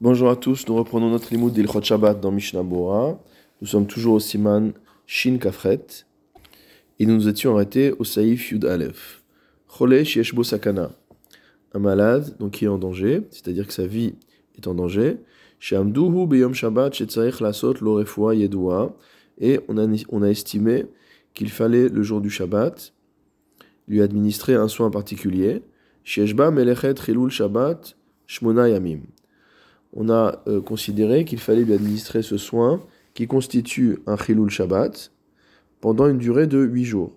Bonjour à tous, nous reprenons notre limoud d'Ilchot Shabbat dans Mishnah Bora. Nous sommes toujours au Siman Shin Kafret et nous nous étions arrêtés au Saïf Yud Aleph. Chole Shieshbo Sakana, un malade donc qui est en danger, c'est-à-dire que sa vie est en danger. Shamduhu Beyom Shabbat Lasot Lo Refoua Yedua et on a, estimé qu'il fallait le jour du Shabbat lui administrer un soin particulier. Shieshba Melechet Chilul Shabbat Shmona on a euh, considéré qu'il fallait lui administrer ce soin qui constitue un chilul Shabbat pendant une durée de 8 jours.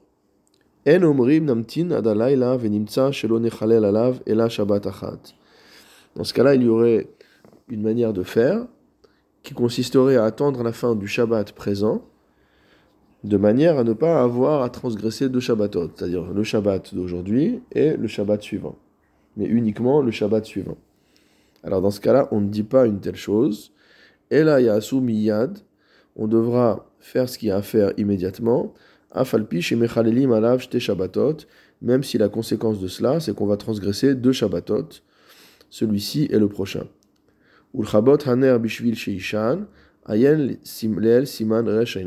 En omrim namtin adalaila venimtsa shelo nechalel alav ela Shabbat achat. Dans ce cas-là, il y aurait une manière de faire qui consisterait à attendre la fin du Shabbat présent de manière à ne pas avoir à transgresser deux Shabbatot, c'est-à-dire le Shabbat d'aujourd'hui et le Shabbat suivant, mais uniquement le Shabbat suivant. Alors dans ce cas-là, on ne dit pas une telle chose. Et là, miyad, on devra faire ce qu'il y a à faire immédiatement. Afalpi chez mechalelim alav shabbatot, même si la conséquence de cela, c'est qu'on va transgresser deux shabbatot. Celui-ci est le prochain. Ulchabot haner bishvil sheishan, ayen simlel siman resh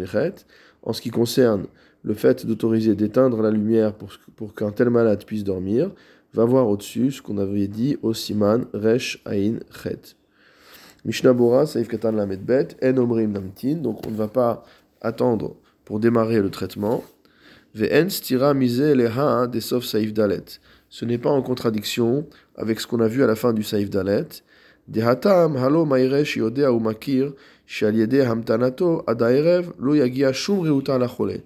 En ce qui concerne le fait d'autoriser d'éteindre la lumière pour, pour qu'un tel malade puisse dormir, va voir au-dessus ce qu'on avait dit au Siman Resh Ain Chet. Mishnah Bora, Saif Katan Lamed Bet, En Omrim Namtin, donc on ne va pas attendre pour démarrer le traitement. Ve'en Stira Mise Leha des Sof Saif Dalet. Ce n'est pas en contradiction avec ce qu'on a vu à la fin du Saif Dalet. Dehatam Halo Mairesh Yodea Umakir Shaliede Hamtanato Adaerev Lo Yagia Shum Reuta Lachole.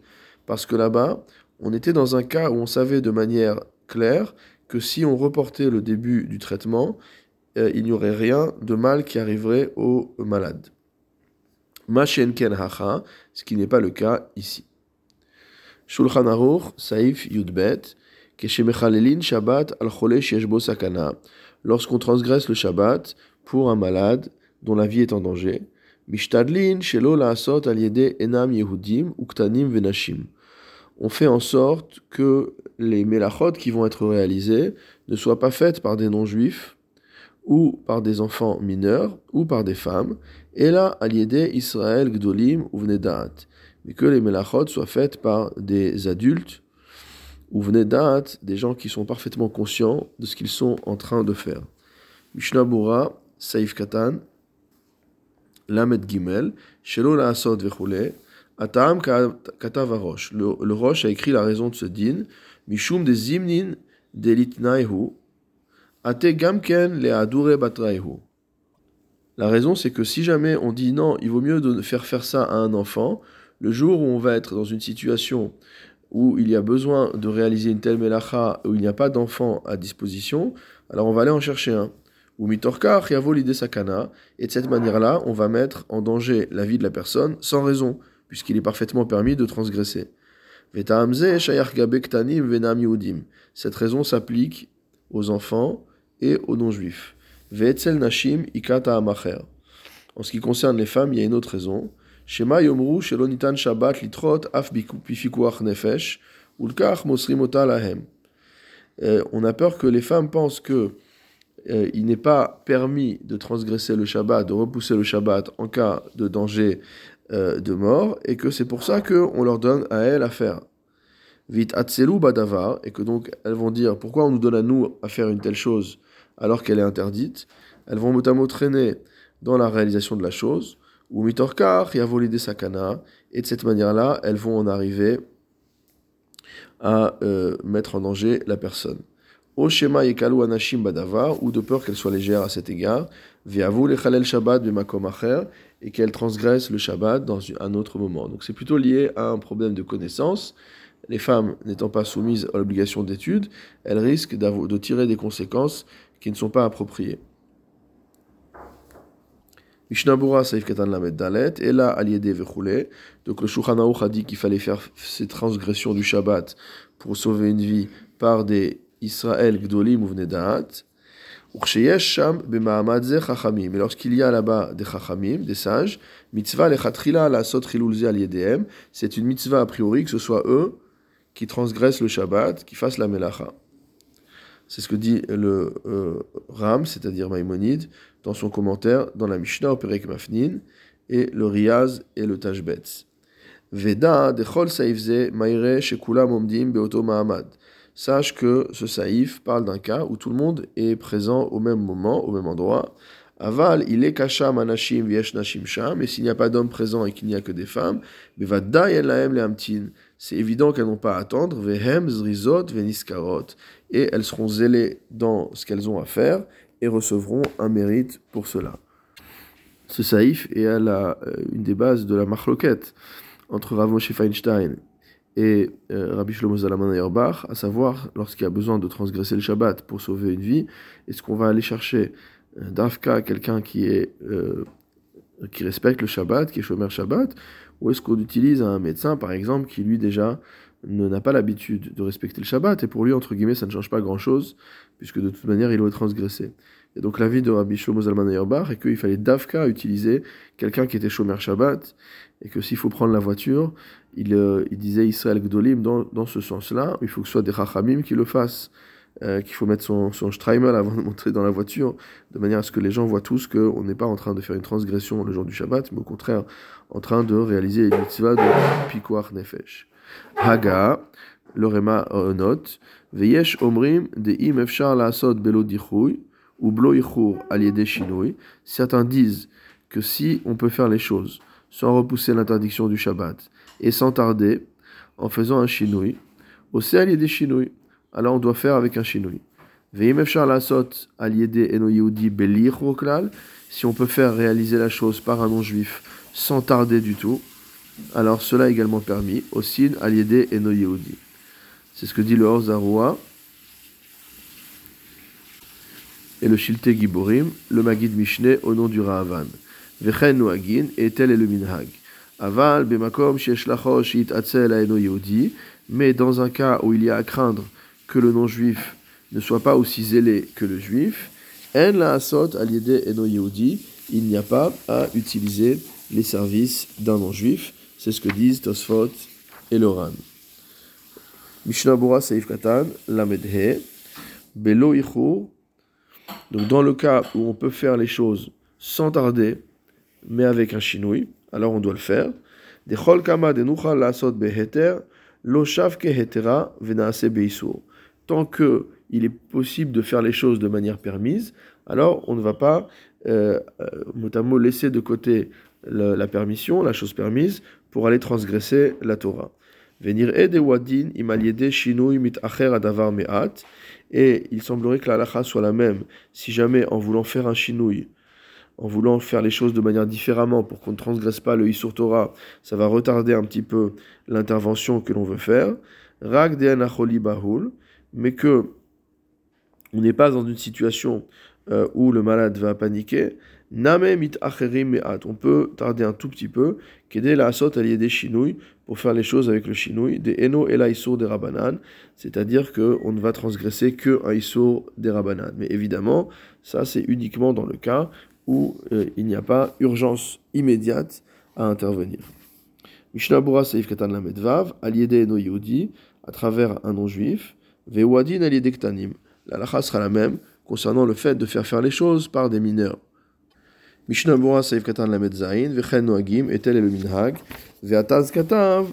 Parce que là-bas, on était dans un cas où on savait de manière claire que si on reportait le début du traitement, euh, il n'y aurait rien de mal qui arriverait au malade. Mashenken hacha, ce qui n'est pas le cas ici. Shulchan Aruch, Saif Yudbet, Keshemechalelin Shabbat al Chole Sakana, lorsqu'on transgresse le Shabbat pour un malade dont la vie est en danger, Mishtadlin Shelo Laasot al Enam Yehudim Uktanim Venashim on fait en sorte que les mélachot qui vont être réalisées ne soient pas faites par des non-juifs ou par des enfants mineurs ou par des femmes, et là, aliédé Israël Gdolim ou Vnedaat, mais que les mélachot soient faites par des adultes ou Vnedaat, des gens qui sont parfaitement conscients de ce qu'ils sont en train de faire. Mishnah Saif Katan, Lamed Gimel, Vechule, Atam. Le roche a écrit la raison de ce din. Mishum de zimnin delitnaihu. Ate gamken le adure. La raison, c'est que si jamais on dit non, il vaut mieux de faire faire ça à un enfant, le jour où on va être dans une situation où il y a besoin de réaliser une telle melacha, où il n'y a pas d'enfant à disposition, alors on va aller en chercher un. Ou mitorka l'idée et de cette manière-là, on va mettre en danger la vie de la personne sans raison puisqu'il est parfaitement permis de transgresser. Cette raison s'applique aux enfants et aux non-juifs. En ce qui concerne les femmes, il y a une autre raison. Shema yomru shelonitan shabbat litrot af nefesh. Euh, on a peur que les femmes pensent que euh, il n'est pas permis de transgresser le Shabbat, de repousser le Shabbat en cas de danger euh, de mort, et que c'est pour ça qu'on leur donne à elles à faire. Vite atselu badavar, et que donc elles vont dire pourquoi on nous donne à nous à faire une telle chose alors qu'elle est interdite? Elles vont notamment traîner dans la réalisation de la chose, ou mitorkar, yavolide sakana, et de cette manière-là, elles vont en arriver à euh, mettre en danger la personne. O shema yekalu anashim badavar, ou de peur qu'elle soit légère à cet égard, viavu lechalel shabbat b'makom acher, et qu'elle transgresse le Shabbat dans un autre moment. Donc c'est plutôt lié à un problème de connaissance. Les femmes n'étant pas soumises à l'obligation d'étude, elles risquent de tirer des conséquences qui ne sont pas appropriées. Mishnabura Saif Katan Lamed Dalet, et là, Aliede Vechule. Donc le Shulchan a dit qu'il fallait faire ces transgressions du Shabbat pour sauver une vie par des Israël Gdolim ou Vnedaat. Mais lorsqu'il y a là-bas des chachamim, des sages, la c'est une mitzvah a priori que ce soit eux qui transgressent le Shabbat, qui fassent la melacha. C'est ce que dit le euh, Ram, c'est-à-dire Maïmonide, dans son commentaire dans la Mishnah au Perek Mafnin, et le Riyaz et le Tashbetz. Veda dechol saifze maire shekulam omdim beoto mahamad. Sache que ce saïf parle d'un cas où tout le monde est présent au même moment, au même endroit. Aval, il est kasham anashim viesh nashim sham, et s'il n'y a pas d'hommes présents et qu'il n'y a que des femmes, lahem lehamtin. C'est évident qu'elles n'ont pas à attendre, vehem zrizot veniskarot, et elles seront zélées dans ce qu'elles ont à faire et recevront un mérite pour cela. Ce saïf est à la, euh, une des bases de la marloquette entre Rav Moshe Feinstein et euh, Rabbi Shlomo Zalman Auerbach, à savoir lorsqu'il y a besoin de transgresser le Shabbat pour sauver une vie, est-ce qu'on va aller chercher euh, d'Afka quelqu'un qui est euh, qui respecte le Shabbat, qui est Shomer Shabbat, ou est-ce qu'on utilise un médecin par exemple qui lui déjà n'a pas l'habitude de respecter le Shabbat et pour lui entre guillemets ça ne change pas grand chose puisque de toute manière il aurait transgressé. Et donc l'avis de Rabbi Shlomo Zalman Auerbach est qu'il fallait d'Afka utiliser quelqu'un qui était Shomer Shabbat et que s'il faut prendre la voiture, il, euh, disait Israël Gdolim dans, ce sens-là, il faut que ce soit des Chachamim qui le fassent, euh, qu'il faut mettre son, son Streimel avant de monter dans la voiture, de manière à ce que les gens voient tous qu'on n'est pas en train de faire une transgression le jour du Shabbat, mais au contraire en train de réaliser une mitzvah de Pikuach Nefesh. Haga, le Rema note, Veyesh Omrim de Im Efshar Laasot Belo Dichui, ou Blo Yichur Aliede Shinui. Certains disent que si on peut faire les choses sans repousser l'interdiction du Shabbat, et sans tarder, en faisant un chinoui, au des chinoui. Alors on doit faire avec un chinoui. Si on peut faire réaliser la chose par un non-juif sans tarder du tout, alors cela est également permis. Osin aliédé eno yehudi. C'est ce que dit le Horzaroua et le Shilte Giborim, le Magid Mishneh au nom du Rahavan. Vechen Noagin, et tel est le Minhag. Aval, Bemakom, Shit Atzel, Aeno Yehudi, mais dans un cas où il y a à craindre que le non-juif ne soit pas aussi zélé que le juif, En la Asot, Aliede Eno Yehudi, il n'y a pas à utiliser les services d'un non-juif. C'est ce que disent Tosfot et Loran. Mishnah Seif Katan, Belo Ichur. Donc, dans le cas où on peut faire les choses sans tarder, mais avec un chinouille, alors on doit le faire. Des kama de lasot beheter, venaase beisur. Tant que il est possible de faire les choses de manière permise, alors on ne va pas, euh, euh laisser de côté la permission, la chose permise, pour aller transgresser la Torah. Venir ede wadin imaliede shinui mit acher adavar me'at, et il semblerait que la halacha soit la même si jamais en voulant faire un shinui, en voulant faire les choses de manière différemment pour qu'on ne transgresse pas le Isur Torah, ça va retarder un petit peu l'intervention que l'on veut faire. Rag bahul, mais que on n'est pas dans une situation euh, où le malade va paniquer. Name mit On peut tarder un tout petit peu. Kede la asot des chinouilles pour faire les choses avec le chinouille. Des eno et des rabanan. C'est-à-dire qu'on ne va transgresser que un isur des rabanan. Mais évidemment, ça c'est uniquement dans le cas où euh, il n'y a pas urgence immédiate à intervenir. Mishnah Bura Seif Katan Lamedvav, Aliede no Yehudi, à travers un non-juif, Vewadin Aliede Ktanim. La lacha sera la même concernant le fait de faire faire les choses par des mineurs. Mishnah Bura Seif Katan Lamed Zain, Vechen Noagim, et tel est le minhag, Veataz Katav,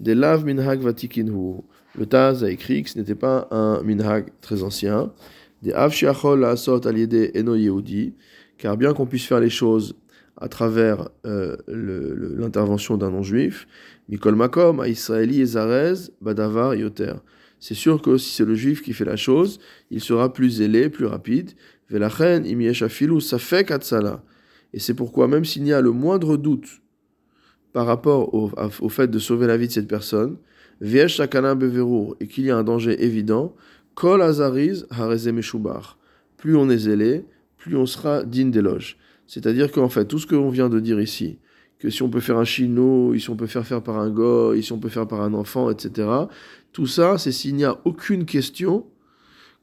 de lav minhag vatikinhu. Le Taz a écrit que ce n'était pas un minhag très ancien. Des av shiachol asot aliede eno yehudi, car bien qu'on puisse faire les choses à travers euh, l'intervention d'un non-juif, Mikol Makom, à Israéli et Zarez, Badavar, Yoter. C'est sûr que si c'est le juif qui fait la chose, il sera plus zélé, plus rapide. Velachen, Imieshafilu, Safek Atzala. Et c'est pourquoi, même s'il y a le moindre doute par rapport au, fait de sauver la vie de cette personne, Viesh Sakana Beverur, et qu'il y a un danger évident, Kol Plus on est zélé, plus on sera digne d'éloge. C'est-à-dire qu'en fait, tout ce que vient de dire ici, que si on peut faire un chino, si on peut faire faire par un goy, si on peut faire par un enfant, etc., tout ça, c'est s'il n'y a aucune question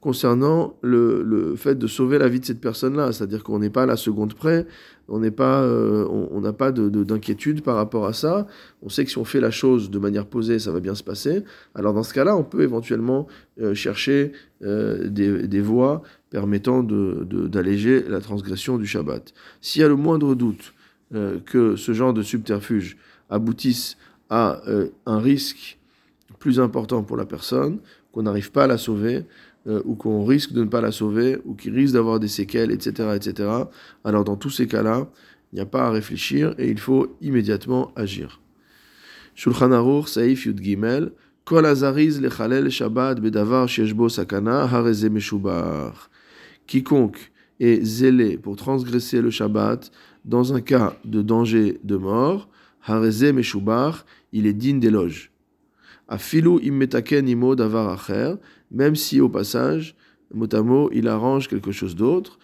concernant le, fait de sauver la vie de cette personne-là. C'est-à-dire qu'on n'est pas à la seconde près, on n'est pas, euh, on n'a pas d'inquiétude de, par rapport à ça. On sait que si on fait la chose de manière posée, ça va bien se passer. Alors dans ce cas-là, on peut éventuellement euh, chercher euh, des, des, voies permettant d'alléger la transgression du Shabbat. S'il y a le moindre doute que ce genre de subterfuge aboutisse à un risque plus important pour la personne, qu'on n'arrive pas à la sauver, euh, ou qu'on risque de ne pas la sauver, ou qui risque d'avoir des séquelles, etc., etc., alors dans tous ces cas-là, il n'y a pas à réfléchir et il faut immédiatement agir. Shulchan Aruch, Saif Yud Gimel, Kol azariz lechalel Shabbat bedavar sheshbo sakana hareze meshubar. Quiconque est zélé pour transgresser le Shabbat dans un cas de danger de mort, hareze meshubar, il est digne d'éloge. Afilu immetaken imo davar acher, même si au passage, motamo, il arrange quelque chose d'autre,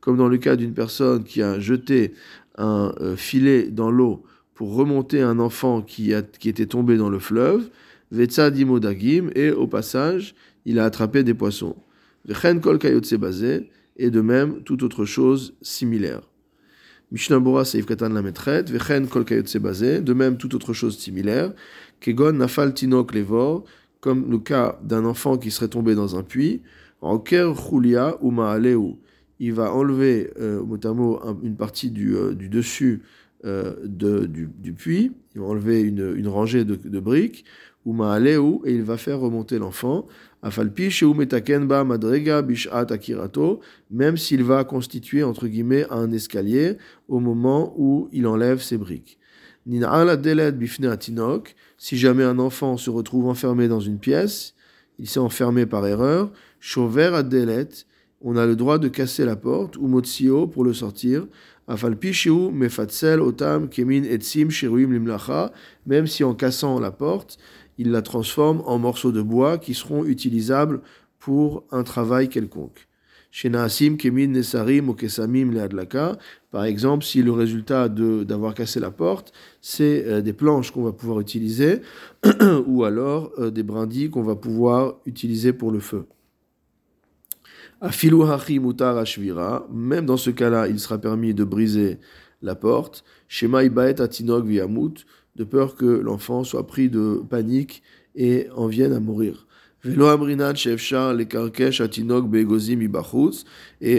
comme dans le cas d'une personne qui a jeté un euh, filet dans l'eau pour remonter un enfant qui, a, qui était tombé dans le fleuve, et au passage, il a attrapé des poissons. Et de même toute autre chose similaire. Mishnah Bora Seif Katan Lametret, Vechen Kol Kayotse de même toute autre chose similaire, Kegon Nafal Tinok Levor, comme le cas d'un enfant qui serait tombé dans un puits, Roker Chulia ou il va enlever euh, une partie du, euh, dessus euh, du, puits, il va enlever une, rangée de, briques, ou et il va faire remonter l'enfant, même s'il va constituer entre guillemets un escalier au moment où il enlève ses briques. Si jamais un enfant se retrouve enfermé dans une pièce, il s'est enfermé par erreur, chover adelet, on a le droit de casser la porte, ou motsio pour le sortir, otam kemin etsim même si en cassant la porte, il la transforme en morceaux de bois qui seront utilisables pour un travail quelconque. Par exemple, si le résultat d'avoir cassé la porte, c'est euh, des planches qu'on va pouvoir utiliser, ou alors euh, des brindilles qu'on va pouvoir utiliser pour le feu. Même dans ce cas-là, il sera permis de briser la porte. Shema ibaet viamut, de peur que l'enfant soit pris de panique et en vienne à mourir. Et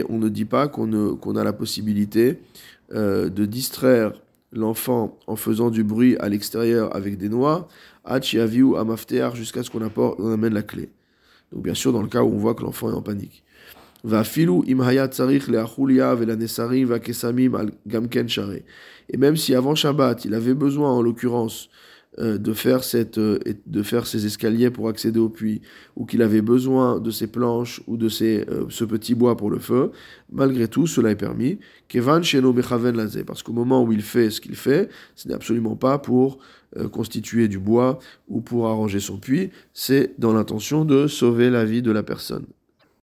on ne dit pas qu'on a la possibilité euh, de distraire l'enfant en faisant du bruit à l'extérieur avec des noix, jusqu'à ce qu'on amène la clé. Donc bien sûr dans le cas où on voit que l'enfant est en panique. Et même si avant Shabbat, il avait besoin, en l'occurrence, euh, de faire, cette, euh, de faire ces escaliers pour accéder au puits, ou qu'il avait besoin de ces planches ou de ces, euh, ce petit bois pour le feu, malgré tout, cela est permis. Kevan Sheno parce qu'au moment où il fait ce qu'il fait, ce n'est absolument pas pour constituer du bois ou pour arranger son puits, c'est dans l'intention de sauver la vie de la personne.